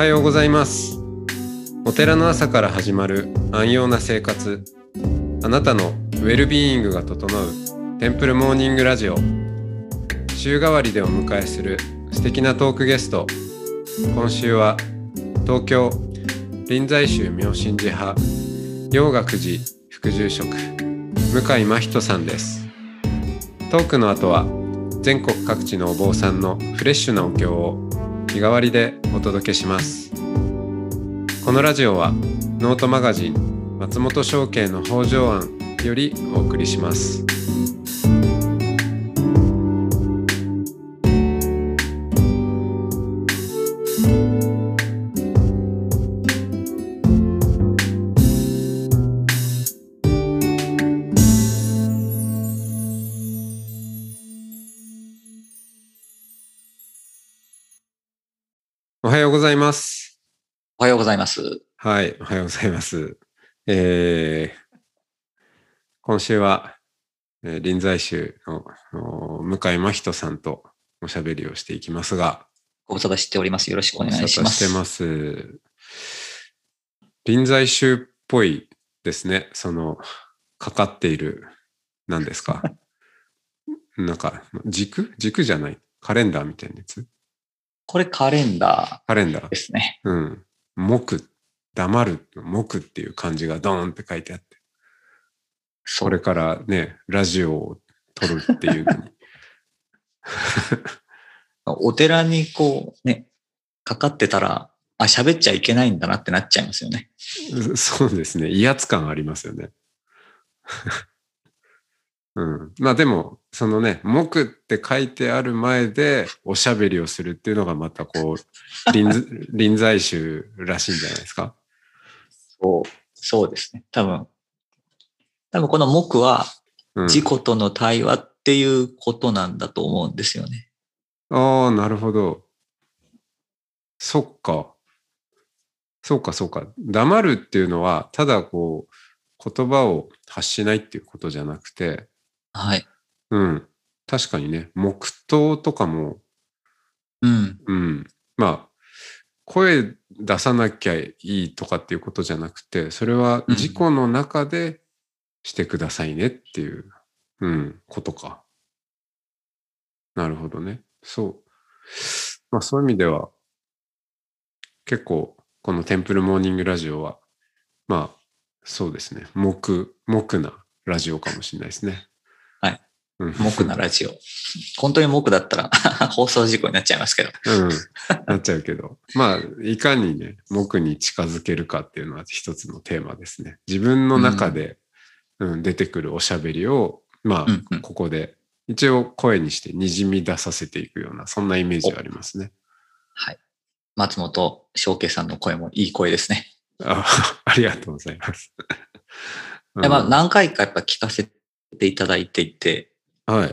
はようございます。お寺の朝から始まる安養な生活。あなたのウェルビーイングが整うテンプルモーニングラジオ。週替わりでお迎えする素敵なトークゲスト。今週は東京臨済宗妙心寺派洋楽寺副住職向井真人さんです。トークの後は全国各地のお坊さんのフレッシュなお経を日替わりでお届けします。このラジオはノートマガジン松本商家の北条案よりお送りします。おはようございます。おはようございます。はい、おはようございます。えー今週は、えー臨済宗のの向井真人さんとおしゃべりをしていきますが、ご無沙汰しております。よろしくお願いします。してます。臨済宗っぽいですね。その、かかっている、何ですか？なんか、軸軸じゃない？カレンダーみたいなやつ？これカレンダカレンダーー。ですね。うん。木、黙る、木っていう漢字がドーンって書いてあって、そこれからね、ラジオを撮るっていうのに。お寺にこうね、かかってたら、あ、喋っちゃいけないんだなってなっちゃいますよね。そうですね。威圧感ありますよね。うん。まあでも、そのね、木って書いてある前でおしゃべりをするっていうのがまたこう、臨臨済宗らしいんじゃないですか？そう、そうですね。多分、多分この目はうん、自己との対話っていうことなんだと思うんですよね。ああ、なるほど。そっか。そうか、そうか。黙るっていうのは、ただこう、言葉を発しないっていうことじゃなくて、はい。うん。確かにね、黙祷とかも、うん。うん。まあ、声出さなきゃいいとかっていうことじゃなくて、それはうん自己の中でしてくださいねっていう、うん、ことか。なるほどね。そう。まあそういう意味では、結構、このテンプルモーニングラジオは、まあ、そうですね。木、木なラジオかもしれないですね。はい。うん、目なラジオ。本当に目だったら 放送事故になっちゃいますけど。うん、なっちゃうけど。まあ、いかにね、木に近づけるかっていうのは一つのテーマですね。自分の中で、うん出てくるおしゃべりを、まうんうんあ、ここで、一応声にして滲み出させていくような、そんなイメージがありますね。はい。松本翔慶さんの声もいい声ですね。あ ありがとうございます。でまあ、うん何回かやっぱ聞かせていただいていて、はい。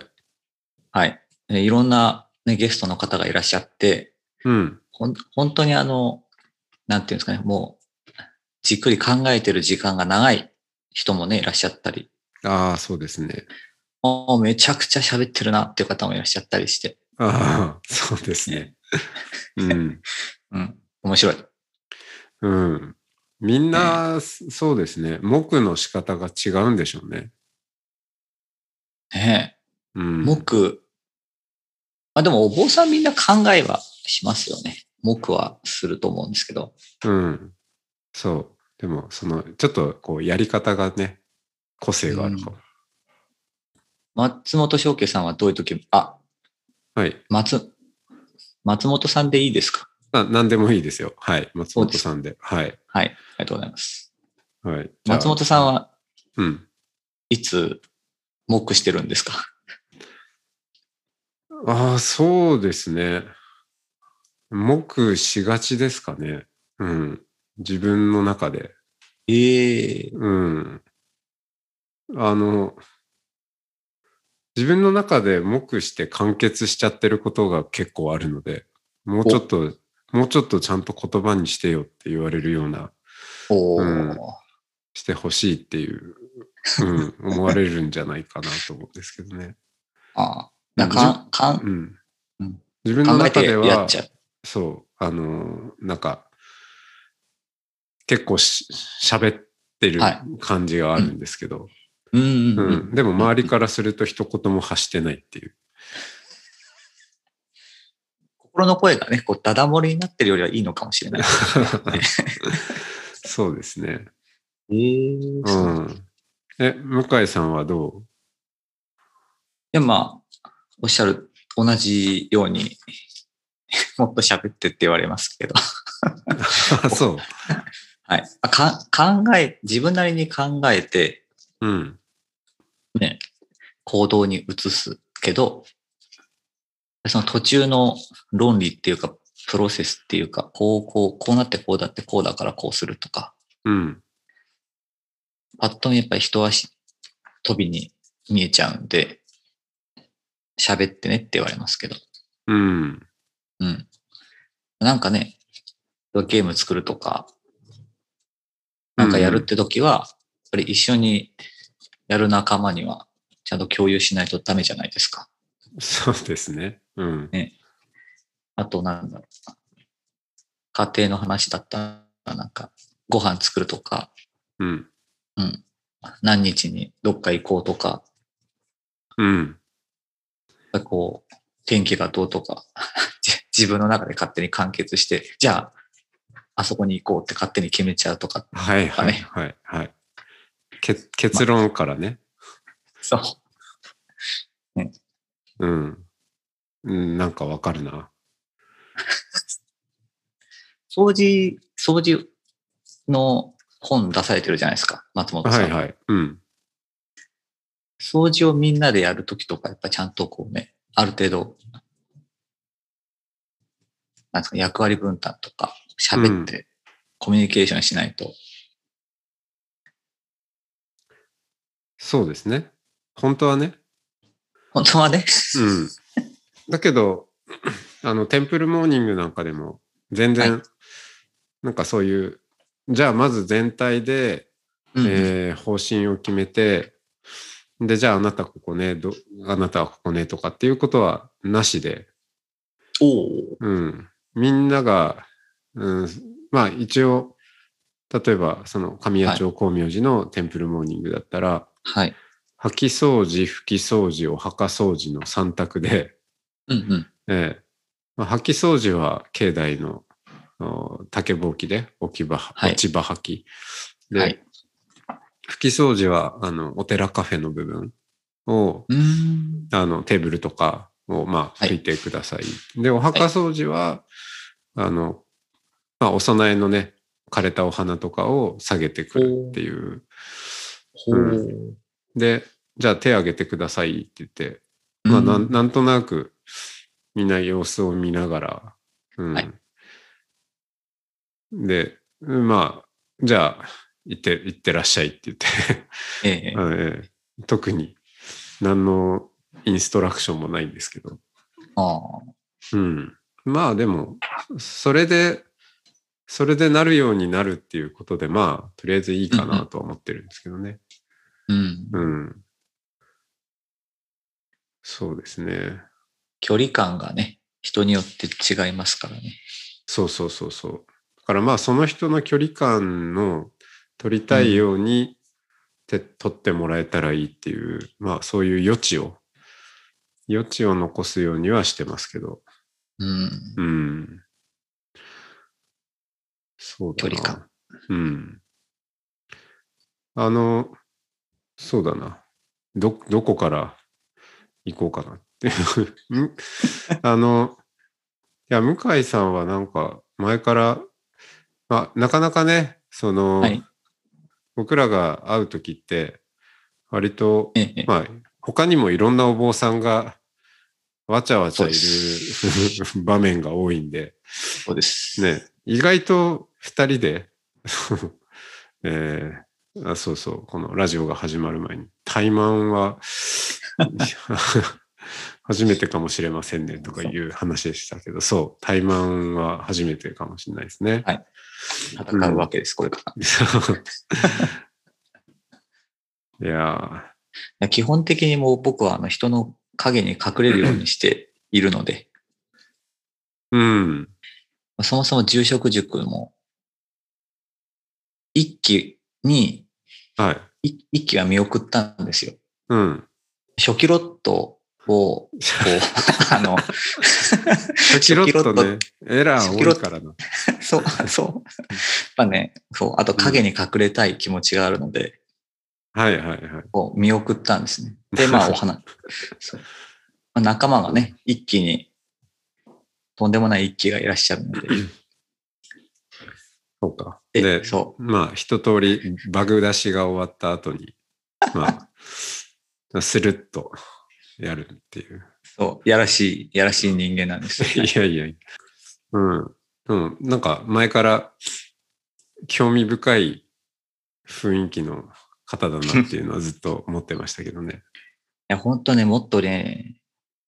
はい。でいろんな、ね、ゲストの方がいらっしゃって、うん。ほん本当にあの、なんていうんですかね、もう、じっくり考えてる時間が長い人もね、いらっしゃったり、ああ、そうですね。もうめちゃくちゃ喋ってるなっていう方もいらっしゃったりして、ああ、そうですね。うん。うん、面白い。うん。みんな、そうですね。木の仕方が違うんでしょうね。ねえ、うん。木、まあでもお坊さんみんな考えはしますよね。木はすると思うんですけど。うん。そう。でも、その、ちょっと、こう、やり方がね、個性があるかも。松本翔慶さんはどういう時、あ、はい。松、松本さんでいいですか？あ、なんでもいいですよ。はい。松本さんで。はい。はい。ありがとうございます。はい。松本さんはうん。いつ、木してるんですか？ああ、そうですね。木しがちですかね。うん。自分の中で。ええうん。あの、自分の中で目して完結しちゃってることが結構あるので、もうちょっと、もうちょっとちゃんと言葉にしてよって言われるような、うんしてほしいっていう、うん、思われるんじゃないかなと思うんですけどね。ああ。なんか、かんうんうん自分の中ではやっち、ゃう。そう、あの、なんか、結構し喋ってるはい感じがあるんですけど、うんでも周りからすると一言も発してないっていう。心の声がね、こう、ダダ漏れになってるよりはいいのかもしれない。そうですね。えーうん。え、向井さんはどでもまあ、おっしゃる、同じように、もっと喋ってって言われますけど。う そう。はい。あか考え、自分なりに考えて、うん。ね、行動に移すけど、その途中の論理っていうか、プロセスっていうか、こう、こう、こうなってこうだってこうだからこうするとか、うん。パッと見やっぱり一足飛びに見えちゃうんで、喋ってねって言われますけど。うん。うん。なんかね、ゲーム作るとか、なんかやるって時は、やっぱり一緒にやる仲間には、ちゃんと共有しないとダメじゃないですか。そうですね。うん。あと、なんだろう。家庭の話だったら、なんか、ご飯作るとか、うん。うん。何日にどっか行こうとか、うん。こう、天気がどうとか、じ自分の中で勝手に完結して、じゃあ、あそこに行こうって勝手に決めちゃうとか。はいはいねはいはい。け結論からね。そう。うん。うん、なんかわかるな。掃除、掃除の本出されてるじゃないですか、松本さん。はいはい。うん。掃除をみんなでやるときとか、やっぱちゃんとこうね、ある程度、なんですか、役割分担とか、喋って、コミュニケーションしないと。そうですね。本当はね。本当はね。うん。だけど、あの、テンプルモーニングなんかでも、全然、はなんかそういう、じゃあまず全体で、うんえー方針を決めて、で、じゃああなたここね、どあなたはここねとかっていうことはなしで、おお。うん。みんなが、うん、まあ一応、例えばその神谷町光明寺のテンプルモーニングだったら、はい。掃き掃除、拭き掃除、お墓掃除の3択で、うんうん。ええまあ、掃き掃除は境内のお竹ぼうきで置き場、はい落ち葉掃き。で、はい。拭き掃除はあのお寺カフェの部分を。あのテーブルとかをまあはい拭いてください。で、お墓掃除は、あの、まあ、お供えのね、枯れたお花とかを下げてくるっていう。ほう。で、じゃあ手挙げてくださいって言って、まあ、なんなんとなくみんな様子を見ながら、うんはいで、うんまあ、じゃあ、行って、行ってらっしゃいって言って、ええ ええ特に何のインストラクションもないんですけど、ああ。うん。まあでも、それで、それでなるようになるっていうことで、まあ、とりあえずいいかなとは思ってるんですけどね。うん。うん。そうですね。距離感がね、人によって違いますからね。そうそうそうそう。だからまあその人の距離感の取りたいようにて、取ってもらえたらいいっていう、まあそういう余地を、余地を残すようにはしてますけど。うん。うん。そうだな。距離感。うん。あの、そうだな。ど、どこから行こうかなっていう。んあの、いや、向井さんはなんか前から、まあ、なかなかね、その、はい僕らが会う時って、割と、ええ。まあ、他にもいろんなお坊さんがわちゃわちゃいる 場面が多いんで、そうです。ね、意外と二人で、えーあ、そうそう、このラジオが始まる前に、怠慢は 初めてかもしれませんねとかいう話でしたけど、そう、怠慢は初めてかもしれないですね。はい戦うわけです、これから。い いやや基本的にもう僕はあの人の影に隠れるようにしているので、ーうん、そもそも住職塾も一期に、はい。い一期は見送ったんですよ。うん。初期ロットを、こう、あの、初期ロットね、エラー多いからな。そう、そう。やっぱね、そう、あと影に隠れたい気持ちがあるので、はいはいはい。こう見送ったんですね。で、まあ、お花、そうまあ仲間がね、一気に、とんでもない一気がいらっしゃるので、そうか。で、で、そう、まあ、一通りバグ出しが終わった後に、まあ、スルッとやるっていう。そう、やらしい、やらしい人間なんですよ。い やいやいや。うん。うん。なんか前から興味深い雰囲気の方だなっていうのはずっと思ってましたけどね。いや、本当ね、もっとね、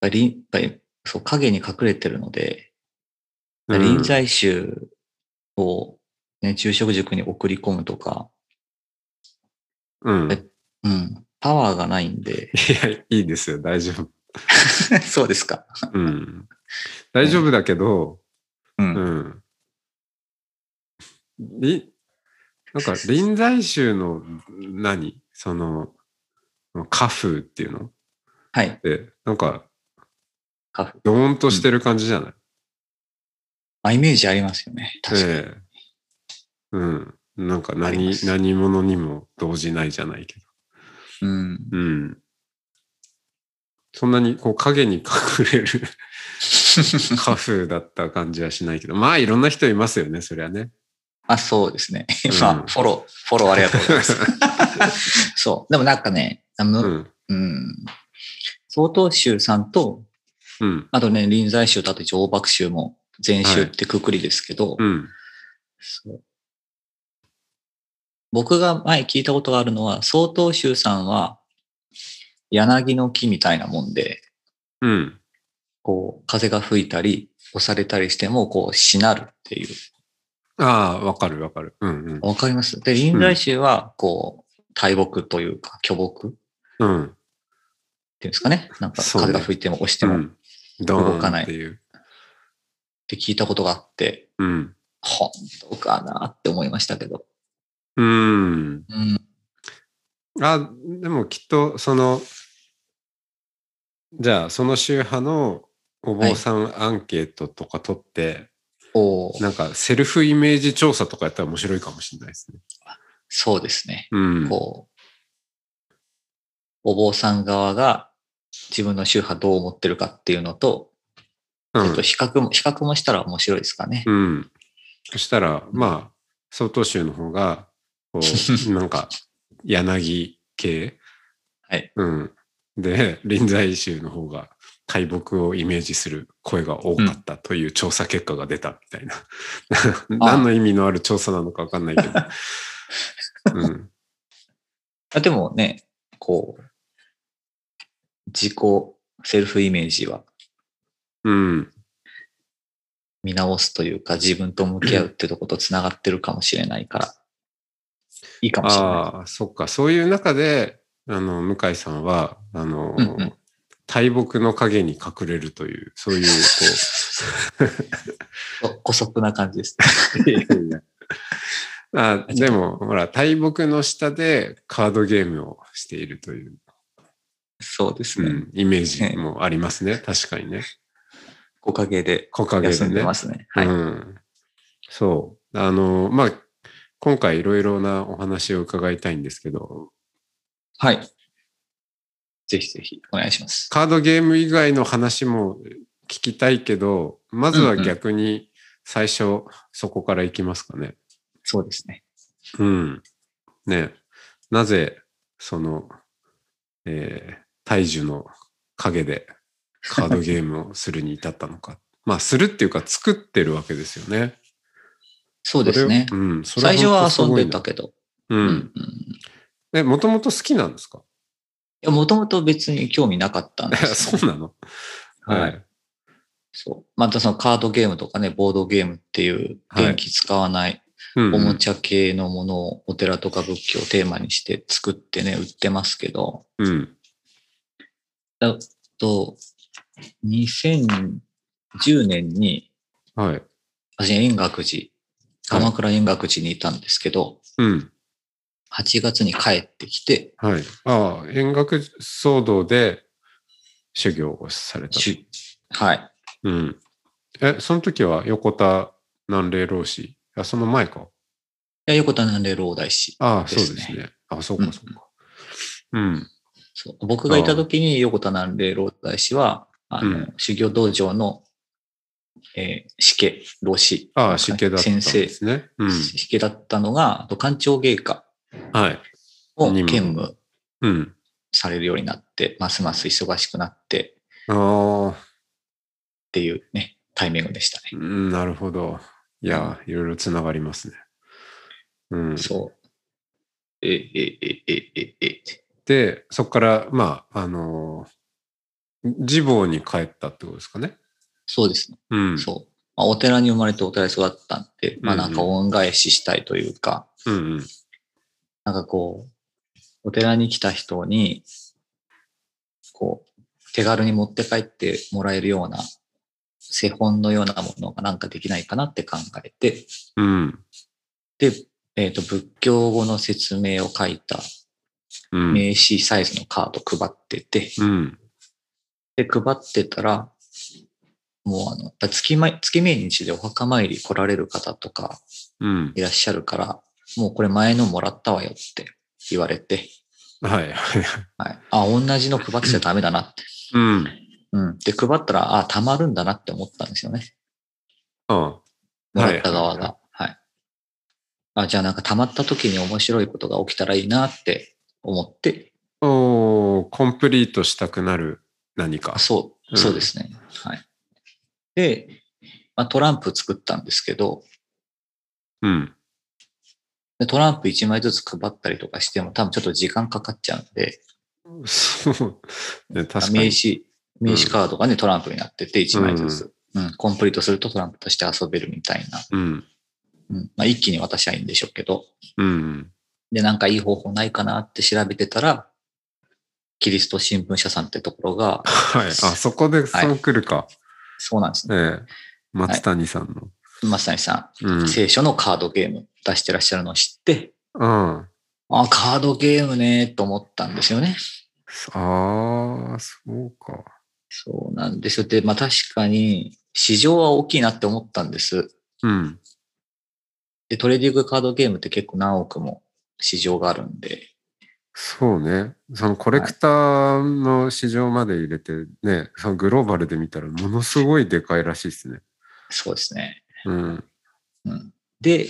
やっぱり、やっぱりそう、影に隠れてるので、うん臨済宗を、ね、昼食塾に送り込むとか、うん。うん、パワーがないんで、や、いいですよ。大丈夫。そうですか。うん。大丈夫だけど、うん。うん。り、なんか臨済宗の何？その、家風っていうの？はい。で、なんか、カフドーンとしてる感じじゃない、あ、イメージありますよね。確かに。ええうん。なんか何何者にも動じないじゃないけど。うん。うん。そんなにこう影に隠れる 家風だった感じはしないけど、まあいろんな人いますよね、そりゃね。あ、そうですね。うんまあ、フォロー、フォローありがとうございます。そう。でもなんかね、あの、うん。うん。曹洞宗さんと、うん。あとね、臨済宗とあと上幕宗も禅宗ってくくりですけど、うん。そう僕が前聞いたことがあるのは、曹洞宗さんは柳の木みたいなもんで、うん。こう、風が吹いたり、押されたりしても、こう、しなるっていう。ああ、わかるわかる。うんうん。わかります？で、臨済宗は、こう、大木というか、巨木っていうん。うんですかね？なんか、風が吹いても押しても動かないっていう。て聞いたことがあって、うん。本当かなって思いましたけど。うん。うん。あ、でもきっと、その、じゃあ、その宗派のお坊さんアンケートとか取って、おーなんかセルフイメージ調査とかやったら面白いかもしれないですね。そうですね。うん。こう、お坊さん側が自分の宗派どう思ってるかっていうのと、うんえっと、比較も、比較もしたら面白いですかね。うん。そしたら、まあ、曹洞宗の方が、こう、なんか、柳系？はい。うん。で、臨済宗の方が、大木をイメージする声が多かったという調査結果が出たみたいな。何の意味のある調査なのかわかんないけど。うん。あでもね、こう、自己セルフイメージはうん。見直すというか、自分と向き合うってとこと繋がってるかもしれないから、いいかもしれない。ああ、そっか。そういう中で、あの、向井さんは、あの、うんうん大木の影に隠れるという、そういう、そう 古速な感じです。こう。いやいやあでも、ほら、大木の下でカードゲームをしているという、そうですね。うん、イメージもありますね。確かにね。木陰で木陰休んででね。ますね。はい。うん。そう。あの、まあ、今回いろいろなお話を伺いたいんですけど、はい。ぜひぜひお願いします。カードゲーム以外の話も聞きたいけど、まずは逆に最初そこからいきますかね。そうですね。うん。ねなぜ、その、えー、大樹の影で カードゲームをするに至ったのか。まあ、するっていうか作ってるわけですよね。そうですねうん。最初は遊んでたけど。う。うんん。え、もともと好きなんですか？いや、もともと別に興味なかったんですよ、そうなの？はい。そう。またそのカードゲームとかね、ボードゲームっていう電気使わないうんおもちゃ系のものをお寺とか仏教をテーマにして作ってね、売ってますけど、うん。だと、2010年に、はい。私、円覚寺、鎌倉円覚寺にいたんですけど、うん。8月に帰ってきて、はい。ああ、円楽騒動で修行をされた。しはい。うん。え、その時は横田南霊老師。あ、その前か。いや横田南霊老大師。ああ、ですねそうですね。あ、そうか、そうか。うん。そう僕がいた時に横田南霊老大師は、あの、うん修行道場の、えー、死家、老師。ああ、死刑だったん先生で、すね。うん。死家だったのが、あと官庁芸家はい。を兼務うん。されるようになって、ますます忙しくなってああ、っていうね、タイミングでしたね。うんなるほど。いや、いろいろつながりますね。うん。そう。え、え、え、え、え、え、で、そこから、まあ、あのー自坊に帰ったってことですかね。そうですね。うん。そう。まあ、お寺に生まれてお寺に育ったんで、まあなんか恩返ししたいというか、うんうん。なんかこう、お寺に来た人に、こう、手軽に持って帰ってもらえるような、製本のようなものがなんかできないかなって考えて、うん。で、えっ、と、仏教語の説明を書いたうん。名刺サイズのカード配ってて、うん。で、配ってたら、もうあの、やっぱ月ま月命日でお墓参り来られる方とかうん。いらっしゃるから、もうこれ前のもらったわよって言われて、はい。はい。はい。あ、同じの配ってちゃダメだなって。うん。うん。で、配ったら、あ、溜まるんだなって思ったんですよね。あもらった側はいが。はい。あ、じゃあなんか溜まった時に面白いことが起きたらいいなって思って、おーコンプリートしたくなる何かあ。そうう、んそうですね。はい。で、まあ、トランプ作ったんですけど、うん。でトランプ1枚ずつ配ったりとかしても多分ちょっと時間かかっちゃうんで、そう。ね、確かに。名刺、名刺カードがね、トランプになってて1枚ずつ、うん、コンプリートするとトランプとして遊べるみたいな。うん。うん、まあ一気に渡しゃいいんでしょうけど、うん。で、なんかいい方法ないかなって調べてたら、キリスト新聞社さんってところが、はい。あ、そこでそう来るか。そうなんですね。ええ。松谷さんの。松谷さうんん、。聖書のカードゲーム出してらっしゃるのを知って、うん。あ、カードゲームね、と思ったんですよね。ああ、そうか。そうなんですよ。で、まあ確かに、市場は大きいなって思ったんです。うん。で、トレーディングカードゲームって結構何億も市場があるんで、そうね。そのコレクターの市場まで入れてね、そのグローバルで見たらものすごいでかいらしいですね。そうですね。うん。うん。で、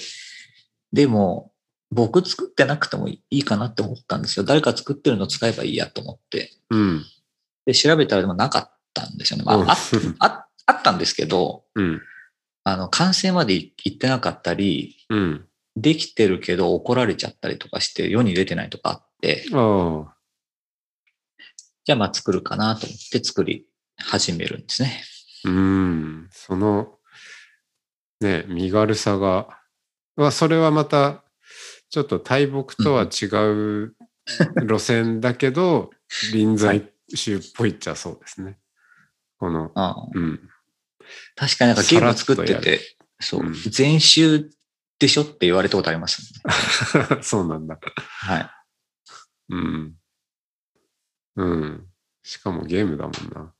でも、僕作ってなくてもいいかなって思ったんですよ。誰か作ってるの使えばいいやと思って。うん。で、調べたらでもなかったんですよね。まうんあ、あああったんですけど、うん。あの、完成までい行ってなかったり、うん。できてるけど怒られちゃったりとかして世に出てないとかあっ。じゃあまあ作るかなと思って作り始めるんですね。うん。その、ね、身軽さが、はそれはまた、ちょっと大木とは違う路線だけど、臨済宗っぽいっちゃそうですね。この、ああうん。確かになんかゲーム作ってて、そううん、全集でしょって言われたことあります、ね。そうなんだ。はい。うん。うん。しかもゲームだもんな。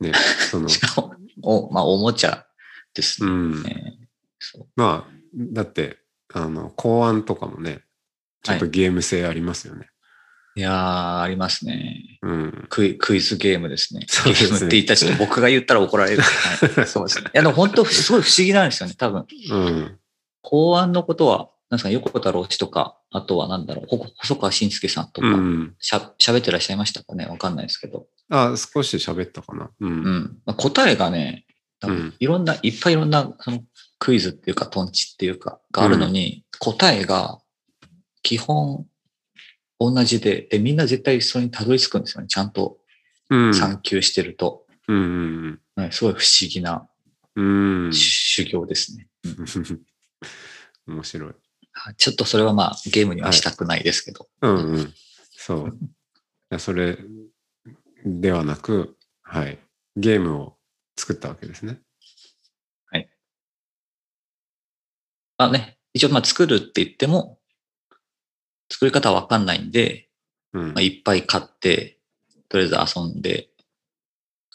ね、その、しかも、お、まあ、おもちゃですうん。ね。そうまあ、だって、あの、考案とかもね、ちょっとゲーム性ありますよね。いやー、ありますね。うん。クイクイズゲームですね。そうですねゲームって言ったらちょっと僕が言ったら怒られる。はい、そうですね。いや、でも本当すごい不思議なんですよね。多分、うん。公安のことは、なんですか、横田老師とか、あとはなんだろう、ほ細川慎介さんとか、うん。しゃ、喋ってらっしゃいましたかね？わかんないですけど。あ、少し喋ったかな。う。うんん。まあ答えがね、多うん分いろんな、いっぱいいろんな、そのクイズっていうか、トンチっていうか、があるのに、答えが、基本、同じで、で、みんな絶対それにたどり着くんですよね。ちゃんとうん。探求してると。うん。はいすごい不思議な。修行ですね。うん 面白い。はいちょっとそれはまあ、ゲームにはしたくないですけど。うんうん。そう。いやそれではなく、はい。ゲームを作ったわけですね。まあね、一応まあ作るって言っても、作り方わかんないんで、うんまあ、いっぱい買って、とりあえず遊んで、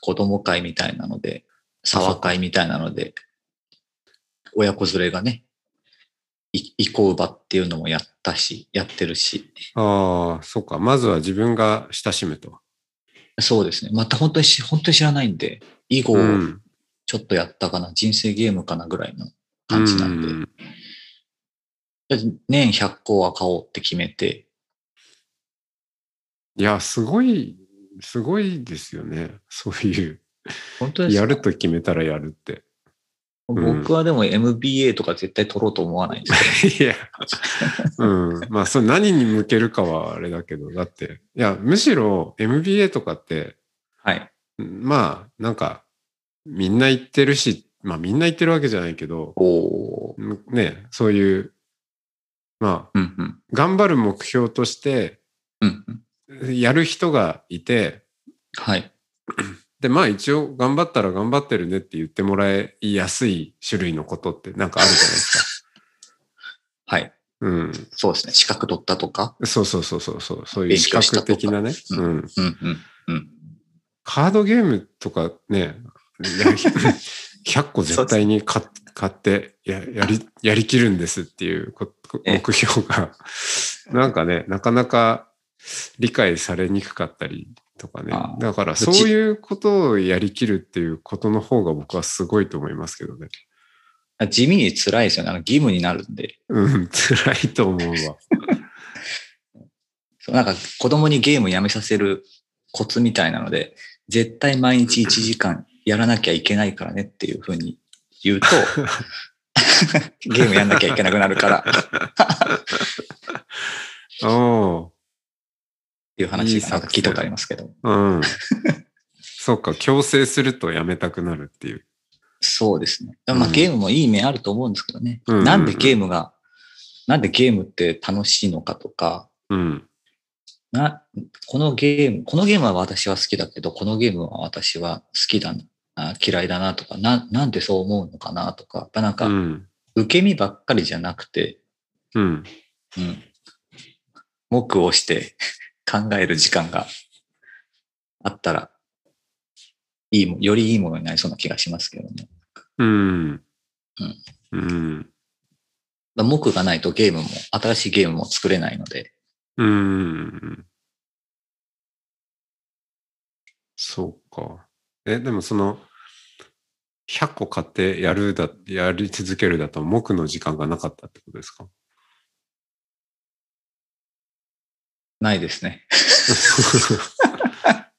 子供会みたいなので、沢会みたいなので、親子連れがね、いイコウバっていうのもやったし、やってるし、ああ、そうか。まずは自分が親しむと。そうですね。また本当にし、本当に知らないんで、囲碁をうん。ちょっとやったかな、人生ゲームかなぐらいの感じなんで、うんで年100個は買おうって決めて、いや、すごい、すごいですよね。そういう、本当ですか？やると決めたらやるって。ん僕はでも MBA とか絶対取ろうと思わないんです いや、うん。まあ、それ何に向けるかはあれだけど、だって、いや、むしろ MBA とかって、はい。まあ、なんか、みんな言ってるし、まあみんな言ってるわけじゃないけど、おね、そういう、まあ、うんうん。頑張る目標として、うんうん。やる人がいて、はい。で、まあ一応頑張ったら頑張ってるねって言ってもらいやすい種類のことってなんかあるじゃないです はい。か。うん。そうですね。資格取ったとか？そうそうそうそうそう、そういう勉視強したとか覚的なね。ううん。うんうん。うん。カードゲームとかね、いや100個絶対に買買ってややり、やりきるんですっていう目標が、なんかね、なかなか理解されにくかったりとかねだからそういうことをやりきるっていうことの方が僕はすごいと思いますけどね。地味に辛いですよね。あの義務になるんで。うん、辛いと思うわ。そうなんか子供にゲームやめさせるコツみたいなので、絶対毎日1時間やらなきゃいけないからねっていうふうに言うと、ゲームやんなきゃいけなくなるから っおいう話が聞いたことありますけど。うん。そうか、強制するとやめたくなるっていう。そうですね。まあうんゲームもいい面あると思うんですけどね。うんうんうんなんでゲームが、なんでゲームって楽しいのかとか、うん。な、このゲーム、このゲームは私は好きだけど、このゲームは私は好きだな、あ嫌いだなとか、な、なんでそう思うのかなとか、やっぱなんか、うん。受け身ばっかりじゃなくて、うん。うん。目をして考える時間があったら、いいも、よりいいものになりそうな気がしますけどね。うん。うん。だ目がないとゲームも、新しいゲームも作れないので、うん。そうか。え、でもその、100個買ってやるだ、やり続けるだと、目の時間がなかったってことですか？ないですね。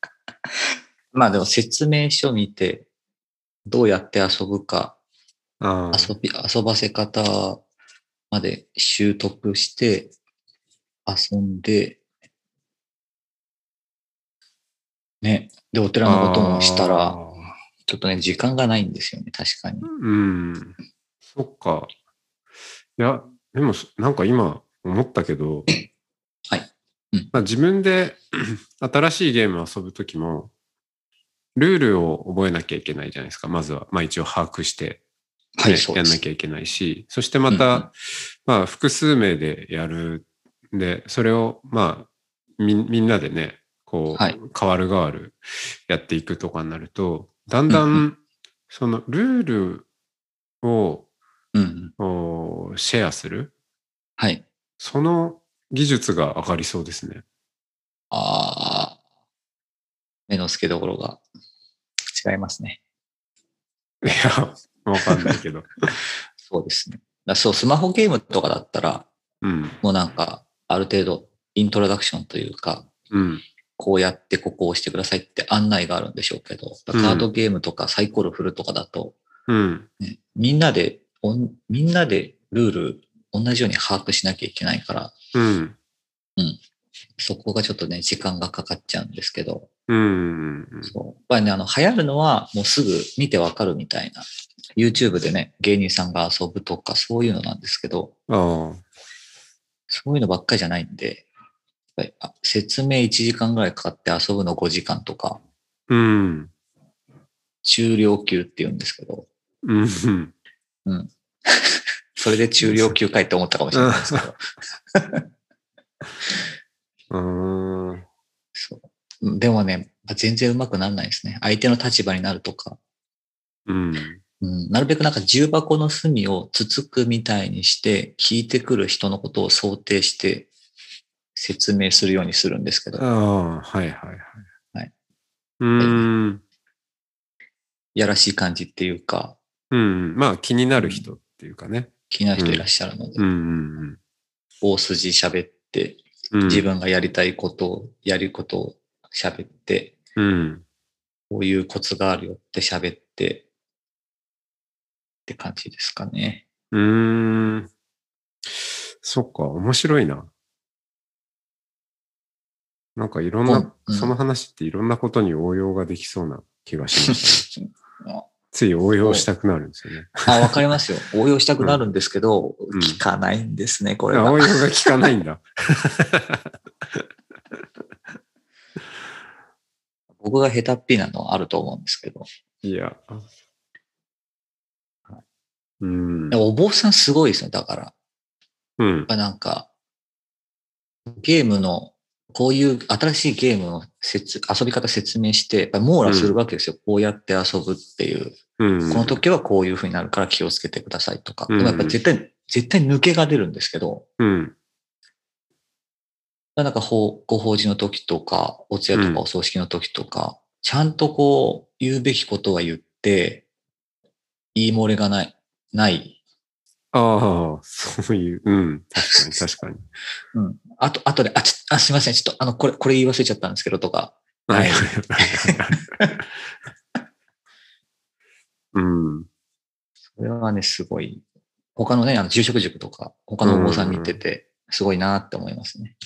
まあでも説明書見て、どうやって遊ぶか。遊び、遊ばせ方まで習得して、遊んで、ね。で、お寺のこともしたあら、ーちょっとね、時間がないんですよね、確かに。うん。そっか。いや、でも、なんか今思ったけど、まあ、自分で 新しいゲームを遊ぶときも、ルールを覚えなきゃいけないじゃないですか。まずは、まあ一応把握して、ねはい。やんなきゃいけないし、そしてまた、うんうんまあ複数名でやるんで、それをまあみみんなでね、こう、はい変わる変わるやっていくとかになると、だんだうんんそのルールをうんうん。おシェアする、はい。その技術が上がりそうですね。ああ、目の付けどころが違いますね。いや、わかんないけど。そうですね。だそう、スマホゲームとかだったら、うん。もうなんか、ある程度、イントロダクションというか、うん。こうやってここを押してくださいって案内があるんでしょうけど、カうんードゲームとかサイコロ振るとかだと、うん。ねみんなでおん、みんなでルール同じように把握しなきゃいけないから、うん。そこがちょっとね、時間がかかっちゃうんですけど、うん。そう。やっぱりね、あの、流行るのはもうすぐ見てわかるみたいな。YouTube でね、芸人さんが遊ぶとかそういうのなんですけど、ああ。そういうのばっかりじゃないんで、やっぱりあ説明1時間ぐらいかかって遊ぶの5時間とか、うん。中量級って言うんですけど、うん。それで中量級かいって思ったかもしれないですけど。うーん。そう。でもね、全然うまくならないですね。相手の立場になるとか。うん。うん、なるべくなんか重箱の隅をつつくみたいにして、聞いてくる人のことを想定して説明するようにするんですけど、ああ、はいはいはい。はい。うーん。やらしい感じっていうか、うん。まあ気になる人っていうかね。気になる人いらっしゃるので、うんうん大筋喋って、うん。自分がやりたいことを、やることを喋って、うん。こういうコツがあるよって喋って、って感じですかね。うーん。そっか、面白いな。なんかいろんな、その話っていろんなことに応用ができそうな気がしましたね。あつい応用したくなるんですよね。あ、わかりますよ。応用したくなるんですけど、うん聞かないんですね、これは。あ応用が効かないんだ。僕が下手っぴなのはあると思うんですけど。いや。うんお坊さんすごいですね、だから。うん。ぱなんか、ゲームの、こういう新しいゲームの説遊び方説明して、やっぱり網羅するわけですよ。こうやって遊ぶっていう。うん。この時はこういう風になるから気をつけてくださいとか。うんでもやっぱり絶対、絶対抜けが出るんですけど、うん。なんか法ご法事の時とか、お通夜とうんかお葬式の時とか、ちゃんとこう、言うべきことは言って、言い漏れがない、ない。ああ、そういう。うん。確かに 確かに。うん。あと、あとで、あ、ちょあ、すいません。ちょっと、あの、これ、これ言い忘れちゃったんですけど、とか。はいうん。それはね、すごい。他のね、あの、住職塾とか、他のお坊さん見てて、すごいなって思いますね。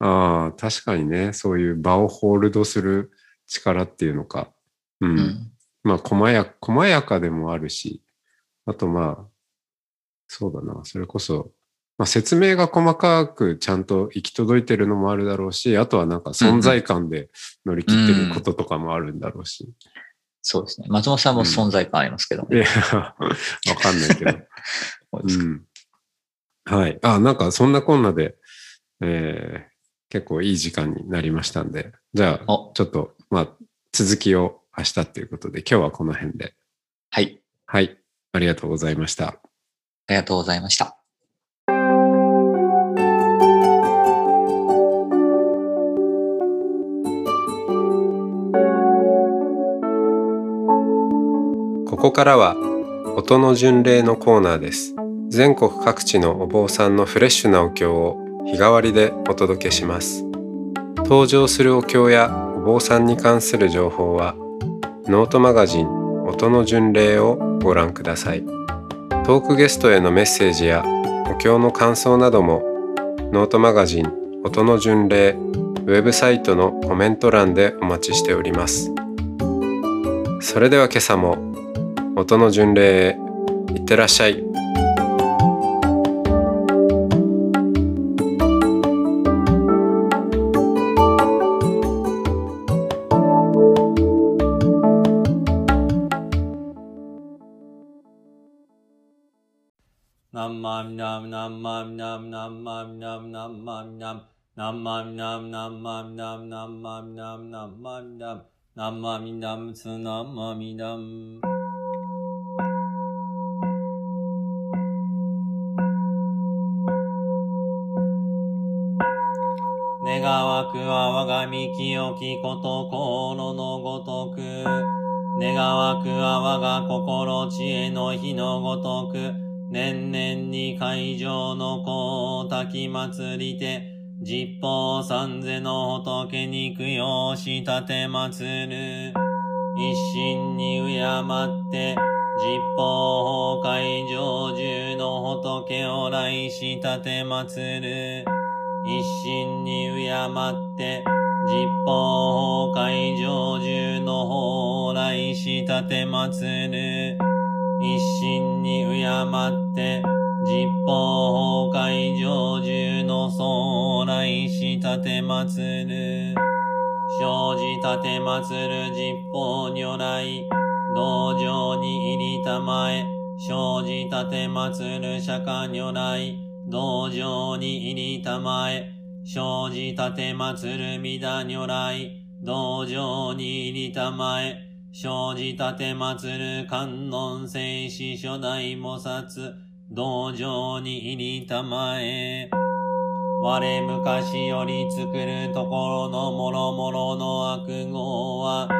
ああ、確かにね、そういう場をホールドする力っていうのか。う。うんん。まあ、細や、細やかでもあるし、あとまあ、そうだな、それこそ、まあ、説明が細かくちゃんと行き届いてるのもあるだろうし、あとはなんか存在感で乗り切ってることとかもあるんだろうし。そうですね。松本さんも存在感ありますけどね。いや、わかんないけど。そうん。はい。あ、なんかそんなこんなで、えー結構いい時間になりましたんで、じゃあ、おちょっと、まあ、続きを明日っていうことで、今日はこの辺で。はい。はい。ありがとうございました。ありがとうございました。ここからは音の巡礼のコーナーです。全国各地のお坊さんのフレッシュなお経を日替わりでお届けします。登場するお経やお坊さんに関する情報はノートマガジン音の巡礼をご覧ください。トークゲストへのメッセージやお経の感想などもノートマガジン音の巡礼ウェブサイトのコメント欄でお待ちしております。それでは今朝も音の巡礼へいってらっしゃい。マミナムナンマミナムナンマミナムナンマミナムナンマミナムナンマミナムナンマミナムナンマミナムツナンマミナム願わくは我が身清きこと心のごとく願わくは我が心知恵の日のごとく年々に会場の子を焚き祭りて、十方三世の仏に供養し立て祭る。一心に敬って、十方崩壊上中の仏を来し立て祭る。一心に敬って、十方崩壊上中の方来し立て祭る。一心に敬って、十方崩壊上中の総来し立て祭る。生じ立て祭る十方如来、道場に入りたまえ、生じ立て祭る釈迦如来、道場に入りたまえ、生じたて祭るみだ如来、道場に入りたまえ、生じたて祭る観音聖子初代菩薩、道場に入りたまえ。我昔より作るところのもろもろの悪号は、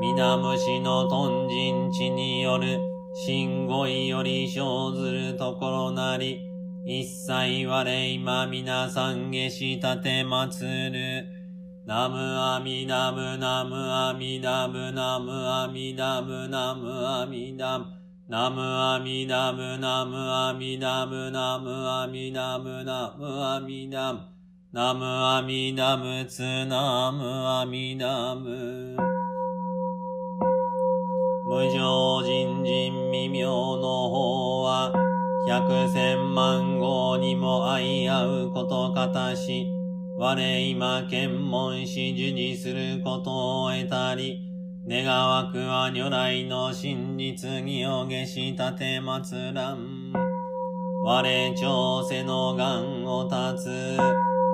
皆虫の豚人地による、信号より生ずるところなり、一切我今皆さん下したて祭る。ナムアミダブナムアミダブナムアミダブナムアミダブナムアミダブナムアミダブナムアミダブナムアミダブナムアミダブツナムアミダブ無常人人未妙の方は百千万号にも相合うことかたし我今検問し受事することを得たり願わくは如来の真実義を下したて祭らん我調せの願を立つ。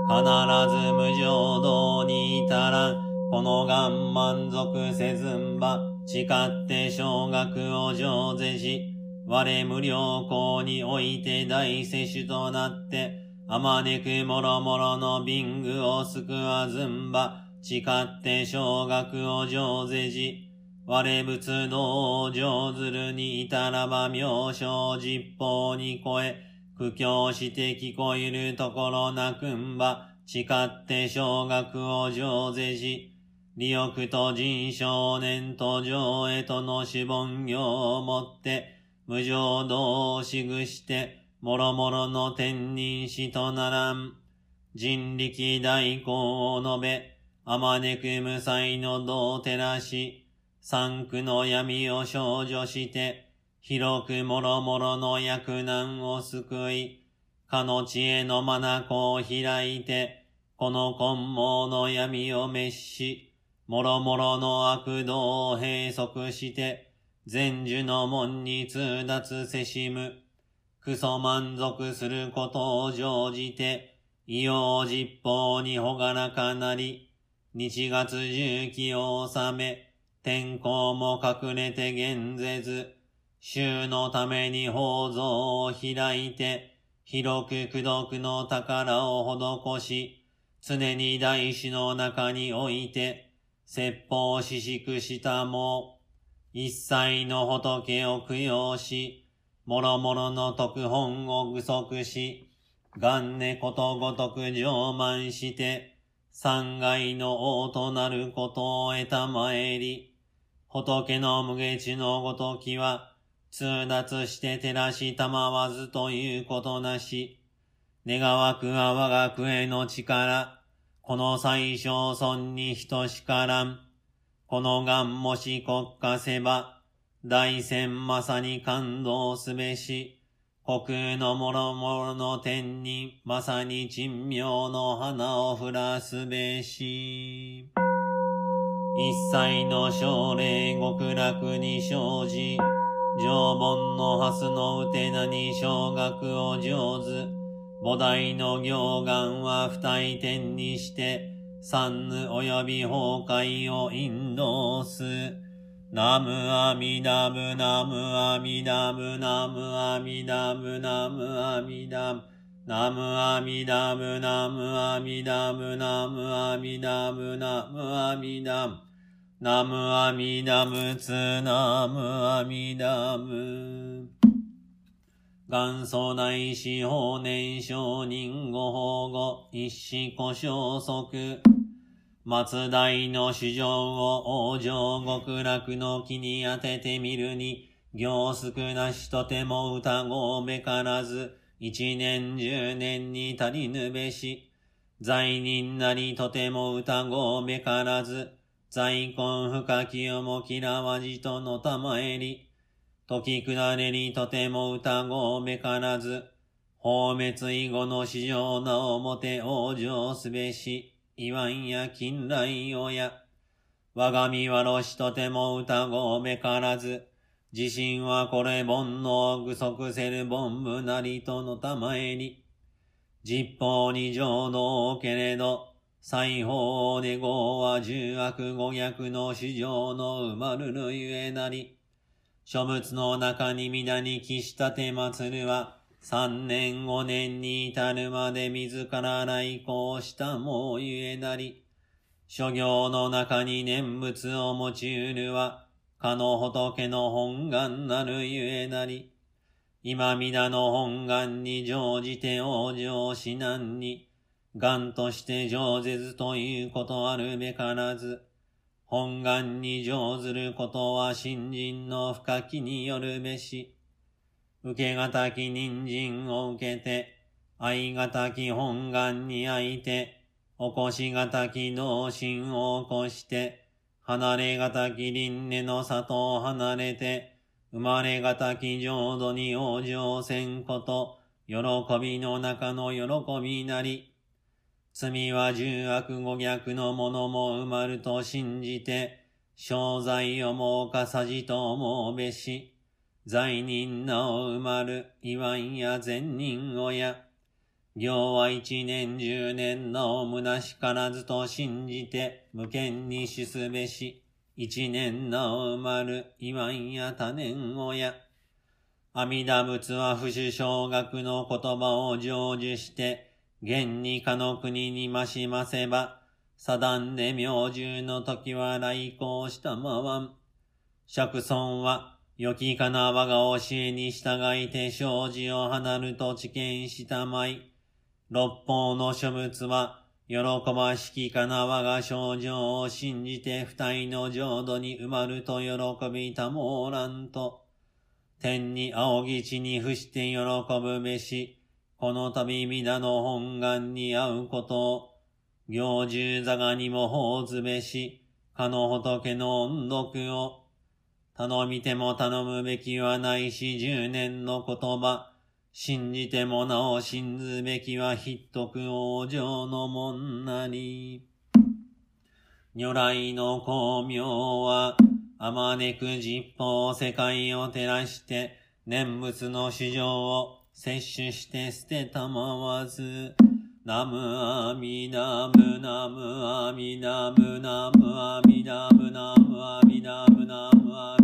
必ず無常道に至らん。この願満足せずんば。誓って小学を上世し、我無良校において大世主となって、あまねくもろもろのビングを救わずんば、誓って小学を上世し、我仏道を上ずるに至らば妙正実法に超え、苦境して聞こえるところなくんば、誓って小学を上世し、利欲と人少年と上へとの死本業をもって、無常道をしぐして、もろもろの天人死とならん。人力大行を述べ、あまねく無才の道を照らし、三区の闇を少女して、広くもろもろの役難を救い、かの知恵の眼を開いて、この根毛の闇を滅し、もろもろの悪道を閉塞して、全樹の門に通達せしむ。クソ満足することを乗じて、異様実法にほがらかなり、日月重機を収め、天候も隠れて現ぜず、衆のために宝蔵を開いて、広く苦毒の宝を施し、常に大師の中において、説法ししくしたも、一切の仏を供養し、もろもろの特本を具足し、元年ことごとく上満して、三害の王となることを得たまえり、仏の無下地のごときは、通達して照らしたまわずということなし、願わくは我が国への力、この最小尊に等しからん。この願もし国家せば、大戦まさに感動すべし、国のもろもろの天に、まさに珍妙の花を降らすべし。一切の奨励極楽に生じ、常盆の蓮のうてなに小学を上手、菩提の行願は不退転にして、三ぬ及び崩壊を引導す。ナムアミダブナムアミダブナムアミダブナムアミダブナムアミダブナムアミダブナムアミダブナムアミダブナムアミダブツナムアミダブ元祖大師法年少人ご保護、一子故障即。松代の主情を王女極楽の木に当ててみるに、行少なしとても歌ごめからず、一年十年に足りぬべし。罪人なりとても歌ごめからず、在根深きよも嫌わじとのたまえり。時下れにとても歌ごめからず、放滅以後の市場なおもて往生すべし、言わんや近来親、我が身はろしとても歌ごめからず、自身はこれ煩悩具足せる煩無なりとのたまえに、実法に情のけれど、裁縫で合は十悪五逆の史上の生まるるゆえなり、書物の中に皆に帰したてまつるは、三年五年に至るまで自ら来校したもうゆえなり、諸行の中に念仏を持ちうるは、かの仏の本願なるゆえなり、今皆の本願に乗じて往生し難に、願として上ずということあるべからず、本願に乗ずることは新人の深きによるべし、受けがたき人参を受けて、愛がたき本願にあいて、起こしがたき同心を起こして、離れがたき輪廻の里を離れて、生まれがたき浄土に往生せんこと、喜びの中の喜びなり。罪は十悪五逆のものも埋まると信じて、商罪をもうかさじと思うべし。罪人の生まる祝いや善人親。行は一年十年の虚しからずと信じて、無権にしすべし。一年の生まる祝いや多年親。阿弥陀仏は不死小学の言葉を成就して、現にかの国にましませば、サダンで明獣の時は来航したまわん。釈尊は良きかな我が教えに従いて生じを離ると知見したまい。六方の諸物は、喜ばしきかな我が症状を信じて二人の浄土に埋まると喜びたもらんと。天に仰ぎ地に伏して喜ぶべし、この度皆の本願に会うことを、行十座がにも法ずべし、かの仏の音読を、頼みても頼むべきはないし、十年の言葉。信じてもなお信ずべきはひっとく往生のもんなり。如来の光明は、あまねく実法世界を照らして、念仏の主情を摂取して捨てたまわず、ナムアミナムナムアミナムナムアミナムナムアミダムナムアミダムナムアミダム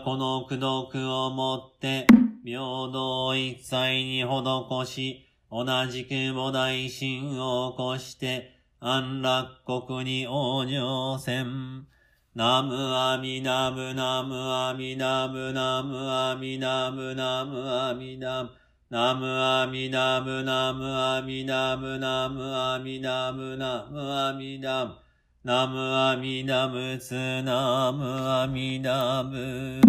はこの苦毒をもって、平等一切に施し、同じく菩提心を起こして、安楽国に往生せん。ナムアミナムナムアミナムナムアミナムナムアミナムナムアミナムナムアミナムナムアミナムナムアミナムナムアミナムツナムアミナム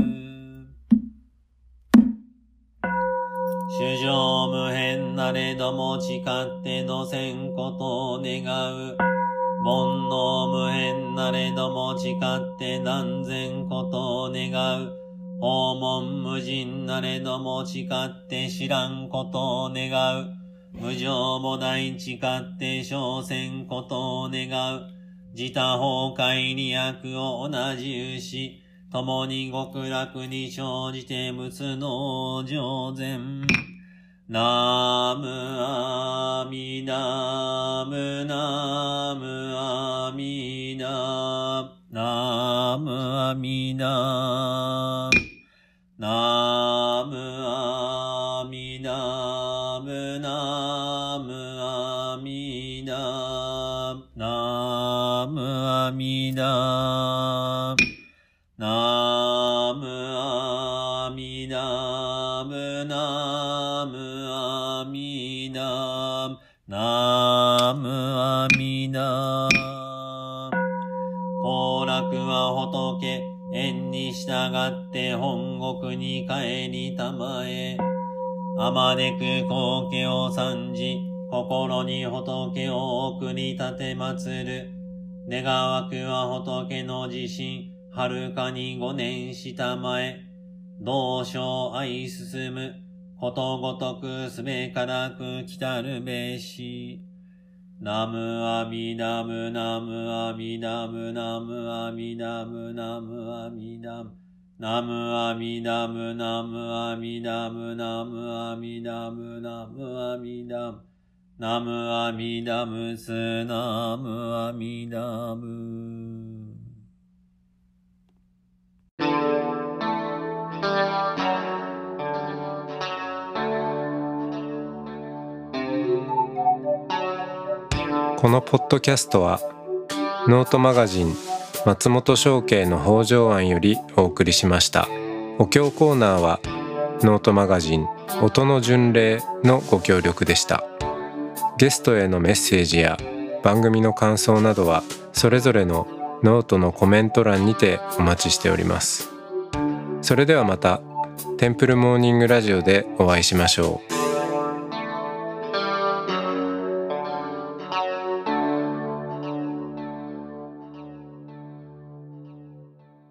主上無変なれども誓ってのせんことを願う。煩悩無変なれども誓って断然ことを願う。訪問無人なれども誓って知らんことを願う。無常も大誓って小戦ことを願う。自他崩壊に悪を同じうし、共に極楽に生じて仏の上善。ナムアミナムナムアミナナムアミナナムアムアミナナムアミナムナムアミナナムアミナ行楽は仏、縁に従って本国に帰りたまえ。あまねく光景を参じ、心に仏を送り立て祭る。願わくは仏の自身、はるかに五年した、同生愛進む、ことごとくすべからく来たるべし。ナムアミナムナムアミナムナムアミナムナムアミナム。ナムアミナムナムアミナムナムアミナムナムアミナム。ナムアミナムスナムアミナム。このポッドキャストはノートマガジン松本紹圭の方丈庵よりお送りしました。お経コーナーはノートマガジン音の巡礼のご協力でした。ゲストへのメッセージや番組の感想などはそれぞれのノートのコメント欄にてお待ちしております。それではまたテンプルモーニングラジオでお会いしましょう。